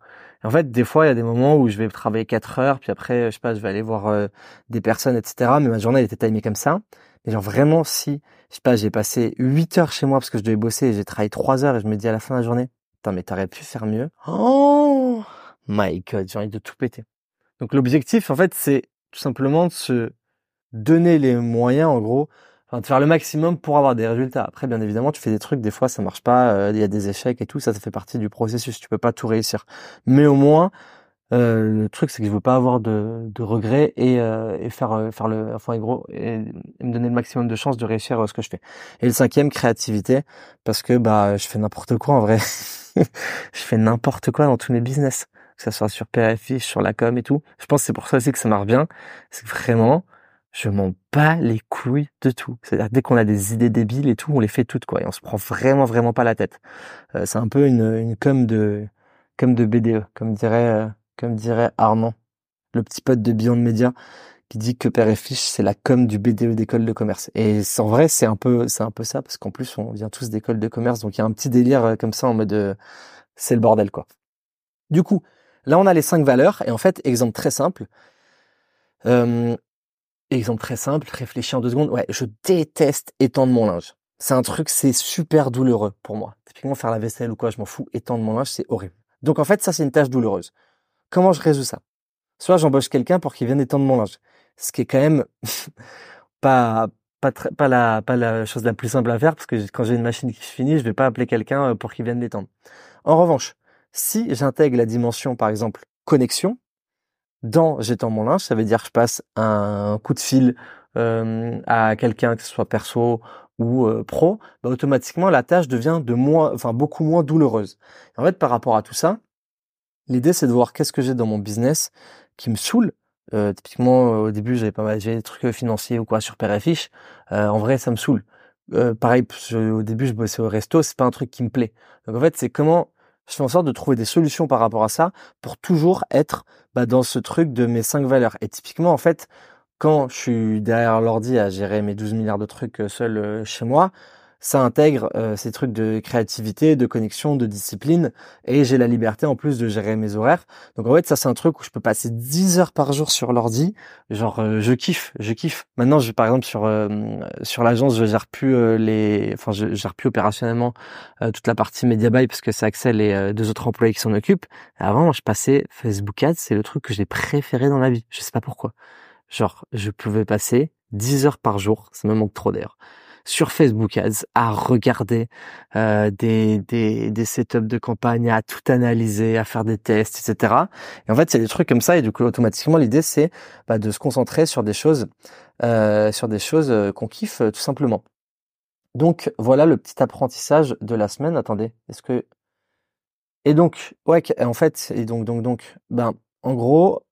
En fait, des fois, il y a des moments où je vais travailler 4 heures, puis après, je sais pas, je vais aller voir euh, des personnes, etc. Mais ma journée, elle était timée comme ça. Mais genre vraiment, si, je sais pas, j'ai passé 8 heures chez moi parce que je devais bosser et j'ai travaillé 3 heures et je me dis à la fin de la journée, putain, mais t'aurais pu faire mieux. Oh my god, j'ai envie de tout péter. Donc l'objectif, en fait, c'est tout simplement de se donner les moyens, en gros, de faire le maximum pour avoir des résultats. Après, bien évidemment, tu fais des trucs, des fois ça marche pas, euh, il y a des échecs et tout, ça, ça fait partie du processus. Tu peux pas tout réussir, mais au moins euh, le truc c'est que je veux pas avoir de, de regrets et, euh, et faire euh, faire le enfin gros et, me donner le maximum de chances de réussir ce que je fais. Et le cinquième, créativité, parce que bah je fais n'importe quoi en vrai. je fais n'importe quoi dans tous mes business, que ça soit sur PRFI, sur la com et tout. Je pense que c'est pour ça aussi que ça marche bien. C'est vraiment je m'en bats les couilles de tout. C'est-à-dire dès qu'on a des idées débiles et tout, on les fait toutes quoi. Et on se prend vraiment vraiment pas la tête. Euh, c'est un peu une, une com de comme de BDE, comme dirait euh, comme dirait Armand, le petit pote de Beyond Media, qui dit que Père et Fiche c'est la com du BDE d'école de commerce. Et en vrai c'est un peu c'est un peu ça parce qu'en plus on vient tous d'école de commerce, donc il y a un petit délire euh, comme ça en mode c'est le bordel quoi. Du coup, là on a les cinq valeurs et en fait exemple très simple. Euh, Exemple très simple, réfléchis en deux secondes. Ouais, je déteste étendre mon linge. C'est un truc, c'est super douloureux pour moi. Typiquement faire la vaisselle ou quoi, je m'en fous. Étendre mon linge, c'est horrible. Donc en fait, ça c'est une tâche douloureuse. Comment je résous ça? Soit j'embauche quelqu'un pour qu'il vienne étendre mon linge, ce qui est quand même pas pas très, pas la pas la chose la plus simple à faire parce que quand j'ai une machine qui finit, je vais pas appeler quelqu'un euh, pour qu'il vienne l'étendre. En revanche, si j'intègre la dimension par exemple connexion, dans j'étends mon linge, ça veut dire que je passe un coup de fil euh, à quelqu'un que ce soit perso ou euh, pro, bah, automatiquement la tâche devient de moins, enfin beaucoup moins douloureuse. En fait, par rapport à tout ça, l'idée c'est de voir qu'est-ce que j'ai dans mon business qui me saoule. Euh, typiquement, au début, j'avais pas mal, des trucs financiers ou quoi sur Père Euh, en vrai, ça me saoule. pareil, au début, je bossais au resto, c'est pas un truc qui me plaît. Donc en fait, c'est comment je fais en sorte de trouver des solutions par rapport à ça pour toujours être bah, dans ce truc de mes cinq valeurs. Et typiquement, en fait, quand je suis derrière l'ordi à gérer mes 12 milliards de trucs euh, seul euh, chez moi, ça intègre euh, ces trucs de créativité, de connexion, de discipline, et j'ai la liberté en plus de gérer mes horaires. Donc en fait, ça c'est un truc où je peux passer 10 heures par jour sur l'ordi. Genre, euh, je kiffe, je kiffe. Maintenant, je par exemple sur euh, sur l'agence, je gère plus les, enfin, je gère plus opérationnellement toute la partie media buy parce que c'est Axel et deux autres employés qui s'en occupent. Avant, je passais Facebook Ads, c'est le truc que j'ai préféré dans la vie. Je sais pas pourquoi. Genre, je pouvais passer 10 heures par jour, ça me manque trop d'ailleurs sur Facebook Ads à regarder euh, des, des, des setups de campagne, à tout analyser, à faire des tests, etc. Et en fait, a des trucs comme ça et du coup, automatiquement, l'idée c'est bah, de se concentrer sur des choses, euh, sur des choses euh, qu'on kiffe tout simplement. Donc voilà le petit apprentissage de la semaine. Attendez, est-ce que et donc ouais, en fait, et donc donc donc, ben en gros,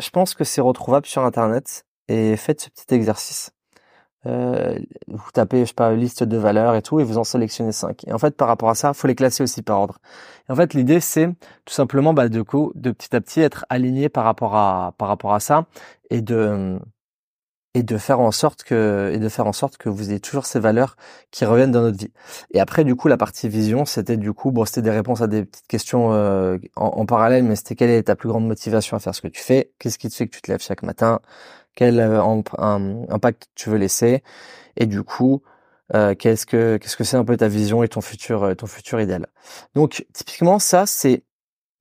je pense que c'est retrouvable sur internet et faites ce petit exercice. Euh, vous tapez, je sais pas, liste de valeurs et tout, et vous en sélectionnez cinq. Et en fait, par rapport à ça, faut les classer aussi par ordre. Et en fait, l'idée, c'est tout simplement, bah, de coup, de petit à petit être aligné par rapport à, par rapport à ça, et de, et de faire en sorte que, et de faire en sorte que vous ayez toujours ces valeurs qui reviennent dans notre vie. Et après, du coup, la partie vision, c'était du coup, bon, c'était des réponses à des petites questions euh, en, parallèle, mais c'était quelle est ta plus grande motivation à faire ce que tu fais? Qu'est-ce qui te fait que tu te lèves chaque matin? Quel euh, impact tu veux laisser et du coup euh, qu'est-ce que qu'est-ce que c'est un peu ta vision et ton futur euh, ton futur idéal. Donc typiquement ça c'est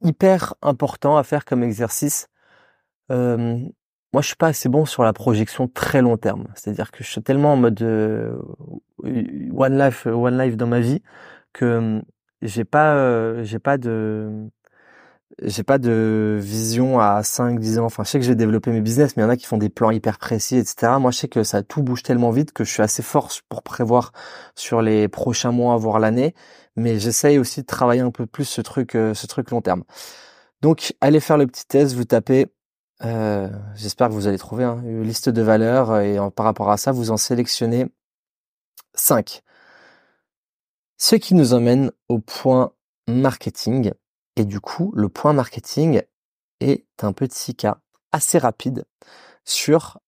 hyper important à faire comme exercice. Euh, moi je suis pas assez bon sur la projection très long terme, c'est-à-dire que je suis tellement en mode one life one life dans ma vie que j'ai pas j'ai pas de j'ai pas de vision à 5, 10 ans. Enfin, je sais que j'ai développé mes business, mais il y en a qui font des plans hyper précis, etc. Moi, je sais que ça tout bouge tellement vite que je suis assez fort pour prévoir sur les prochains mois, voire l'année. Mais j'essaye aussi de travailler un peu plus ce truc, euh, ce truc long terme. Donc, allez faire le petit test, vous tapez. Euh, J'espère que vous allez trouver hein, une liste de valeurs et par rapport à ça, vous en sélectionnez 5. Ce qui nous emmène au point marketing. Et du coup, le point marketing est un petit cas assez rapide sur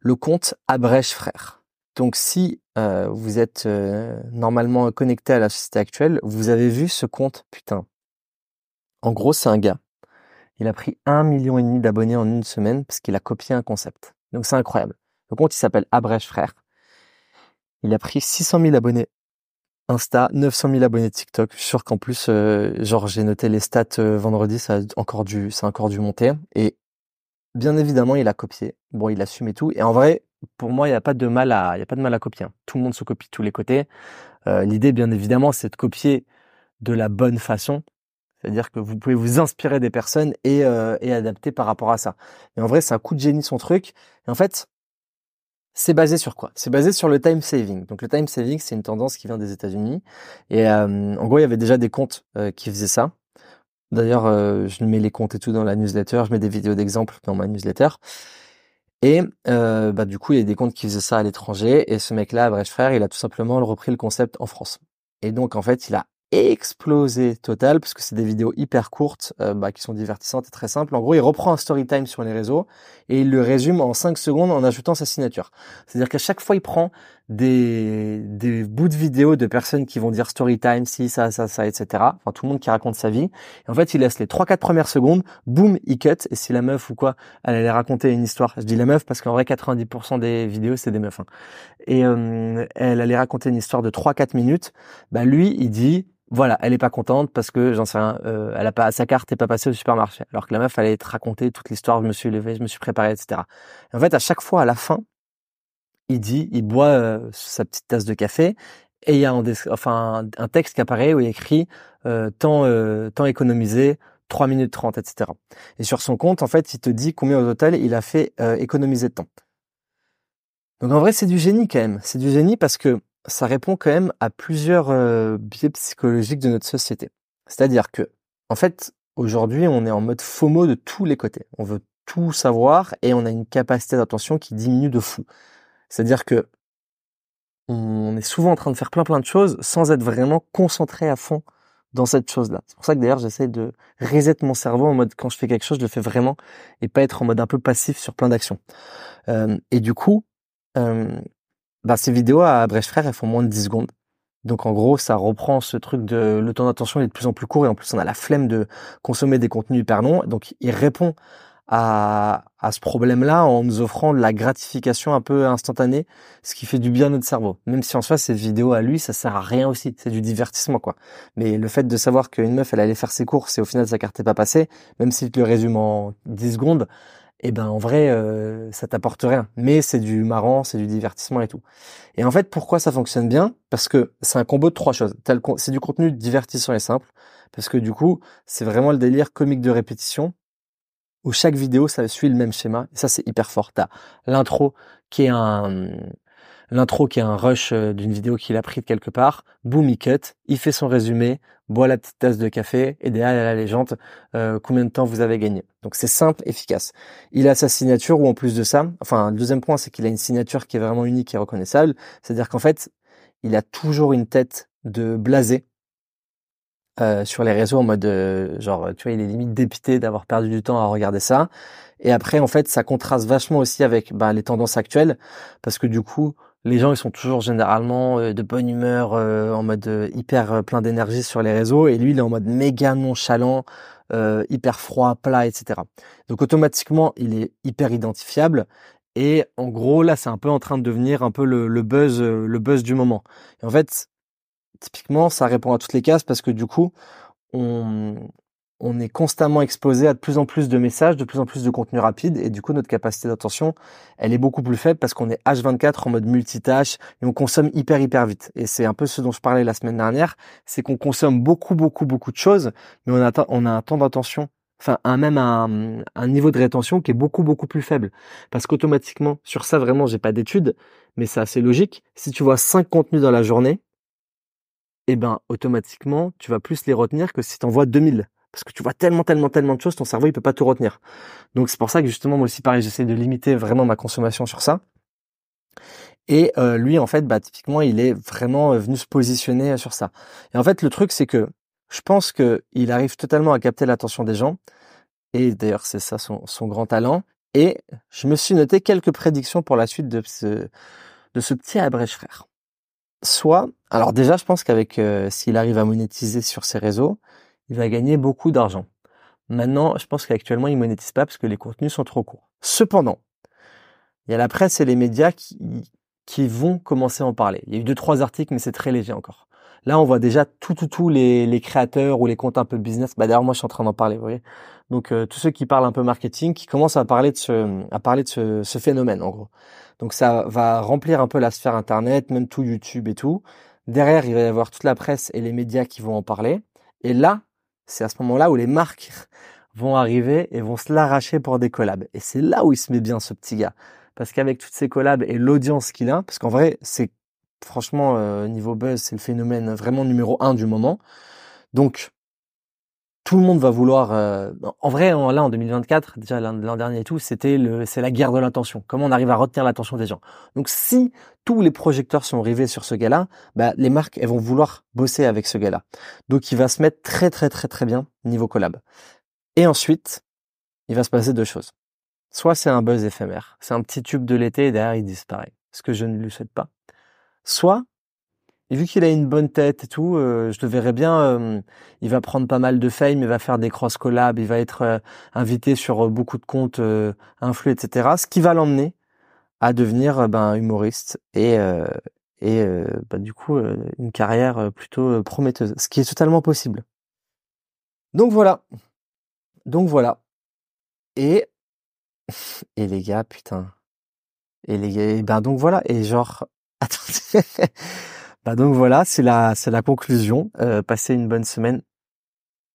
le compte Abrèche Frères. Donc si euh, vous êtes euh, normalement connecté à la société actuelle, vous avez vu ce compte, putain. En gros, c'est un gars. Il a pris un million et demi d'abonnés en une semaine parce qu'il a copié un concept. Donc c'est incroyable. Le compte, il s'appelle Abrèche Frères. Il a pris 600 000 abonnés Insta, 900 000 abonnés TikTok. Je suis sûr qu'en plus, euh, genre j'ai noté les stats euh, vendredi, ça a encore dû, ça a encore dû monter. Et bien évidemment, il a copié. Bon, il assume et tout. Et en vrai, pour moi, il n'y a pas de mal à, il y a pas de mal à copier. Hein. Tout le monde se copie de tous les côtés. Euh, L'idée, bien évidemment, c'est de copier de la bonne façon. C'est-à-dire que vous pouvez vous inspirer des personnes et, euh, et adapter par rapport à ça. Et en vrai, c'est un coup de génie son truc. Et en fait, c'est basé sur quoi? C'est basé sur le time saving. Donc le time saving, c'est une tendance qui vient des États-Unis. Et euh, en gros, il y avait déjà des comptes euh, qui faisaient ça. D'ailleurs, euh, je mets les comptes et tout dans la newsletter. Je mets des vidéos d'exemples dans ma newsletter. Et bah, du coup, il y a des comptes qui faisaient ça à l'étranger. Et ce mec-là, Brèche Frère, il a tout simplement repris le concept en France. Et donc, en fait, il a explosé total parce que c'est des vidéos hyper courtes euh, bah, qui sont divertissantes et très simples. En gros, il reprend un story time sur les réseaux et il le résume en 5 secondes en ajoutant sa signature. C'est-à-dire qu'à chaque fois, il prend des, des bouts de vidéos de personnes qui vont dire story time, si, ça, ça, ça, etc. Enfin, tout le monde qui raconte sa vie. Et en fait, il laisse les 3-4 premières secondes, boum, il cut. Et si la meuf ou quoi, elle allait raconter une histoire. Je dis la meuf parce qu'en vrai, 90% des vidéos, c'est des meufs. Hein. Et euh, elle allait raconter une histoire de 3-4 minutes. Bah lui, il dit voilà, elle est pas contente parce que j'en sais rien, euh, elle a pas sa carte est pas passée au supermarché. Alors que la meuf allait te raconter toute l'histoire, je me suis levé, je me suis préparé, etc. en fait, à chaque fois, à la fin, il dit, il boit euh, sa petite tasse de café et il y a un, enfin un texte qui apparaît où il écrit euh, temps euh, temps économisé 3 minutes 30, etc. Et sur son compte, en fait, il te dit combien au total il a fait économiser de temps. Donc en vrai, c'est du génie quand même. C'est du génie parce que ça répond quand même à plusieurs euh, biais psychologiques de notre société. C'est-à-dire que, en fait, aujourd'hui, on est en mode FOMO de tous les côtés. On veut tout savoir et on a une capacité d'attention qui diminue de fou. C'est-à-dire que on est souvent en train de faire plein plein de choses sans être vraiment concentré à fond dans cette chose-là. C'est pour ça que d'ailleurs j'essaie de reset mon cerveau en mode quand je fais quelque chose, je le fais vraiment et pas être en mode un peu passif sur plein d'actions. Euh, et du coup, euh, bah, ces vidéos à Brèche Frère, elles font moins de 10 secondes. Donc en gros, ça reprend ce truc de le temps d'attention est de plus en plus court et en plus on a la flemme de consommer des contenus hyper longs. Donc il répond à, à ce problème-là en nous offrant de la gratification un peu instantanée, ce qui fait du bien à notre cerveau. Même si en soi cette vidéo à lui, ça sert à rien aussi, c'est du divertissement quoi. Mais le fait de savoir qu'une meuf elle allait faire ses courses et au final sa carte n'est pas passée, même si tu le résume en 10 secondes, eh ben en vrai euh, ça t'apporte rien. Mais c'est du marrant c'est du divertissement et tout. Et en fait pourquoi ça fonctionne bien? Parce que c'est un combo de trois choses. C'est du contenu divertissant et simple. Parce que du coup c'est vraiment le délire comique de répétition où chaque vidéo ça suit le même schéma. Et ça c'est hyper fort. T'as l'intro qui est un l'intro qui est un rush euh, d'une vidéo qu'il a pris de quelque part, boom, il cut, il fait son résumé, boit la petite tasse de café. Et derrière la légende euh, combien de temps vous avez gagné. Donc c'est simple, efficace. Il a sa signature ou en plus de ça, enfin le deuxième point c'est qu'il a une signature qui est vraiment unique et reconnaissable, c'est-à-dire qu'en fait il a toujours une tête de blasé euh, sur les réseaux en mode genre tu vois il est limite dépité d'avoir perdu du temps à regarder ça et après en fait ça contraste vachement aussi avec bah, les tendances actuelles parce que du coup les gens ils sont toujours généralement euh, de bonne humeur, euh, en mode euh, hyper plein d'énergie sur les réseaux, et lui il est en mode méga nonchalant, hyper froid, plat, etc. Donc automatiquement il est hyper identifiable. Et en gros là c'est un peu en train de devenir un peu le, le buzz, le buzz du moment. Et en fait typiquement ça répond à toutes les cases parce que du coup on on est constamment exposé à de plus en plus de messages, de plus en plus de contenu rapide, et du coup notre capacité d'attention, elle est beaucoup plus faible parce qu'on est H24 en mode multitâche et on consomme hyper hyper vite. Et c'est un peu ce dont je parlais la semaine dernière, c'est qu'on consomme beaucoup beaucoup beaucoup de choses, mais on a, on a un temps d'attention, enfin un, même un, un niveau de rétention qui est beaucoup beaucoup plus faible. Parce qu'automatiquement, sur ça vraiment j'ai pas d'études, mais c'est assez logique. Si tu vois cinq contenus dans la journée, eh ben automatiquement tu vas plus les retenir que si tu en vois 2000 parce que tu vois tellement, tellement, tellement de choses, ton cerveau il peut pas tout retenir. Donc c'est pour ça que justement moi aussi pareil, j'essaie de limiter vraiment ma consommation sur ça. Et euh, lui en fait, bah typiquement il est vraiment euh, venu se positionner euh, sur ça. Et en fait le truc c'est que je pense que il arrive totalement à capter l'attention des gens. Et d'ailleurs c'est ça son, son grand talent. Et je me suis noté quelques prédictions pour la suite de ce de ce petit abrège frère. Soit, alors déjà je pense qu'avec s'il arrive à monétiser sur ses réseaux, il va gagner beaucoup d'argent. Maintenant, je pense qu'actuellement, il monétise pas parce que les contenus sont trop courts. Cependant, il y a la presse et les médias qui, qui vont commencer à en parler. Il y a eu deux, trois articles, mais c'est très léger encore. Là, on voit déjà tout, tout, tout les, les créateurs ou les comptes un peu business. Bah, d'ailleurs, moi, je suis en train d'en parler, vous voyez. Donc, euh, tous ceux qui parlent un peu marketing, qui commencent à parler de ce, à parler de ce, ce phénomène, en gros. Donc, ça va remplir un peu la sphère Internet, même tout YouTube et tout. Derrière, il va y avoir toute la presse et les médias qui vont en parler. Et là, c'est à ce moment-là où les marques vont arriver et vont se l'arracher pour des collabs. Et c'est là où il se met bien ce petit gars. Parce qu'avec toutes ces collabs et l'audience qu'il a, parce qu'en vrai, c'est franchement, euh, niveau buzz, c'est le phénomène vraiment numéro un du moment. Donc, tout le monde va vouloir. Euh, en vrai, là en 2024, déjà l'an dernier et tout, c'était le, c'est la guerre de l'attention. Comment on arrive à retenir l'attention des gens? Donc, si tous les projecteurs sont rivés sur ce gars-là, bah, les marques elles vont vouloir bosser avec ce gars-là. Donc, il va se mettre très très très très bien niveau collab. Et ensuite, il va se passer deux choses. Soit c'est un buzz éphémère, c'est un petit tube de l'été et derrière il disparaît, ce que je ne lui souhaite pas. Soit et vu qu'il a une bonne tête et tout, euh, je le verrais bien. Euh, il va prendre pas mal de fame, il va faire des cross collabs, il va être euh, invité sur beaucoup de comptes influx, etc. Ce qui va l'emmener à devenir ben humoriste et et ben, du coup une carrière plutôt prometteuse, ce qui est totalement possible. Donc voilà. Donc voilà. Et et les gars, putain. Et les gars, ben donc voilà. Et genre, attendez. Bah donc voilà, c'est la c'est la conclusion. Euh, passez une bonne semaine.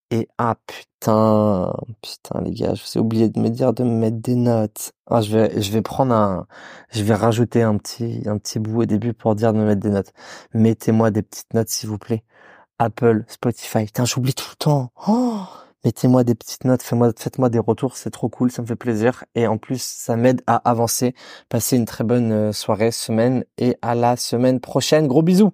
Et ah putain, putain les gars, je vous ai oublié de me dire de me mettre des notes. Ah je vais je vais prendre un, je vais rajouter un petit un petit bout au début pour dire de me mettre des notes. Mettez-moi des petites notes s'il vous plaît. Apple, Spotify. Putain, j'oublie tout le temps. Oh mettez-moi des petites notes, faites-moi, des retours, c'est trop cool, ça me fait plaisir. Et en plus, ça m'aide à avancer. Passez une très bonne euh, soirée, semaine et à la semaine prochaine. Gros bisous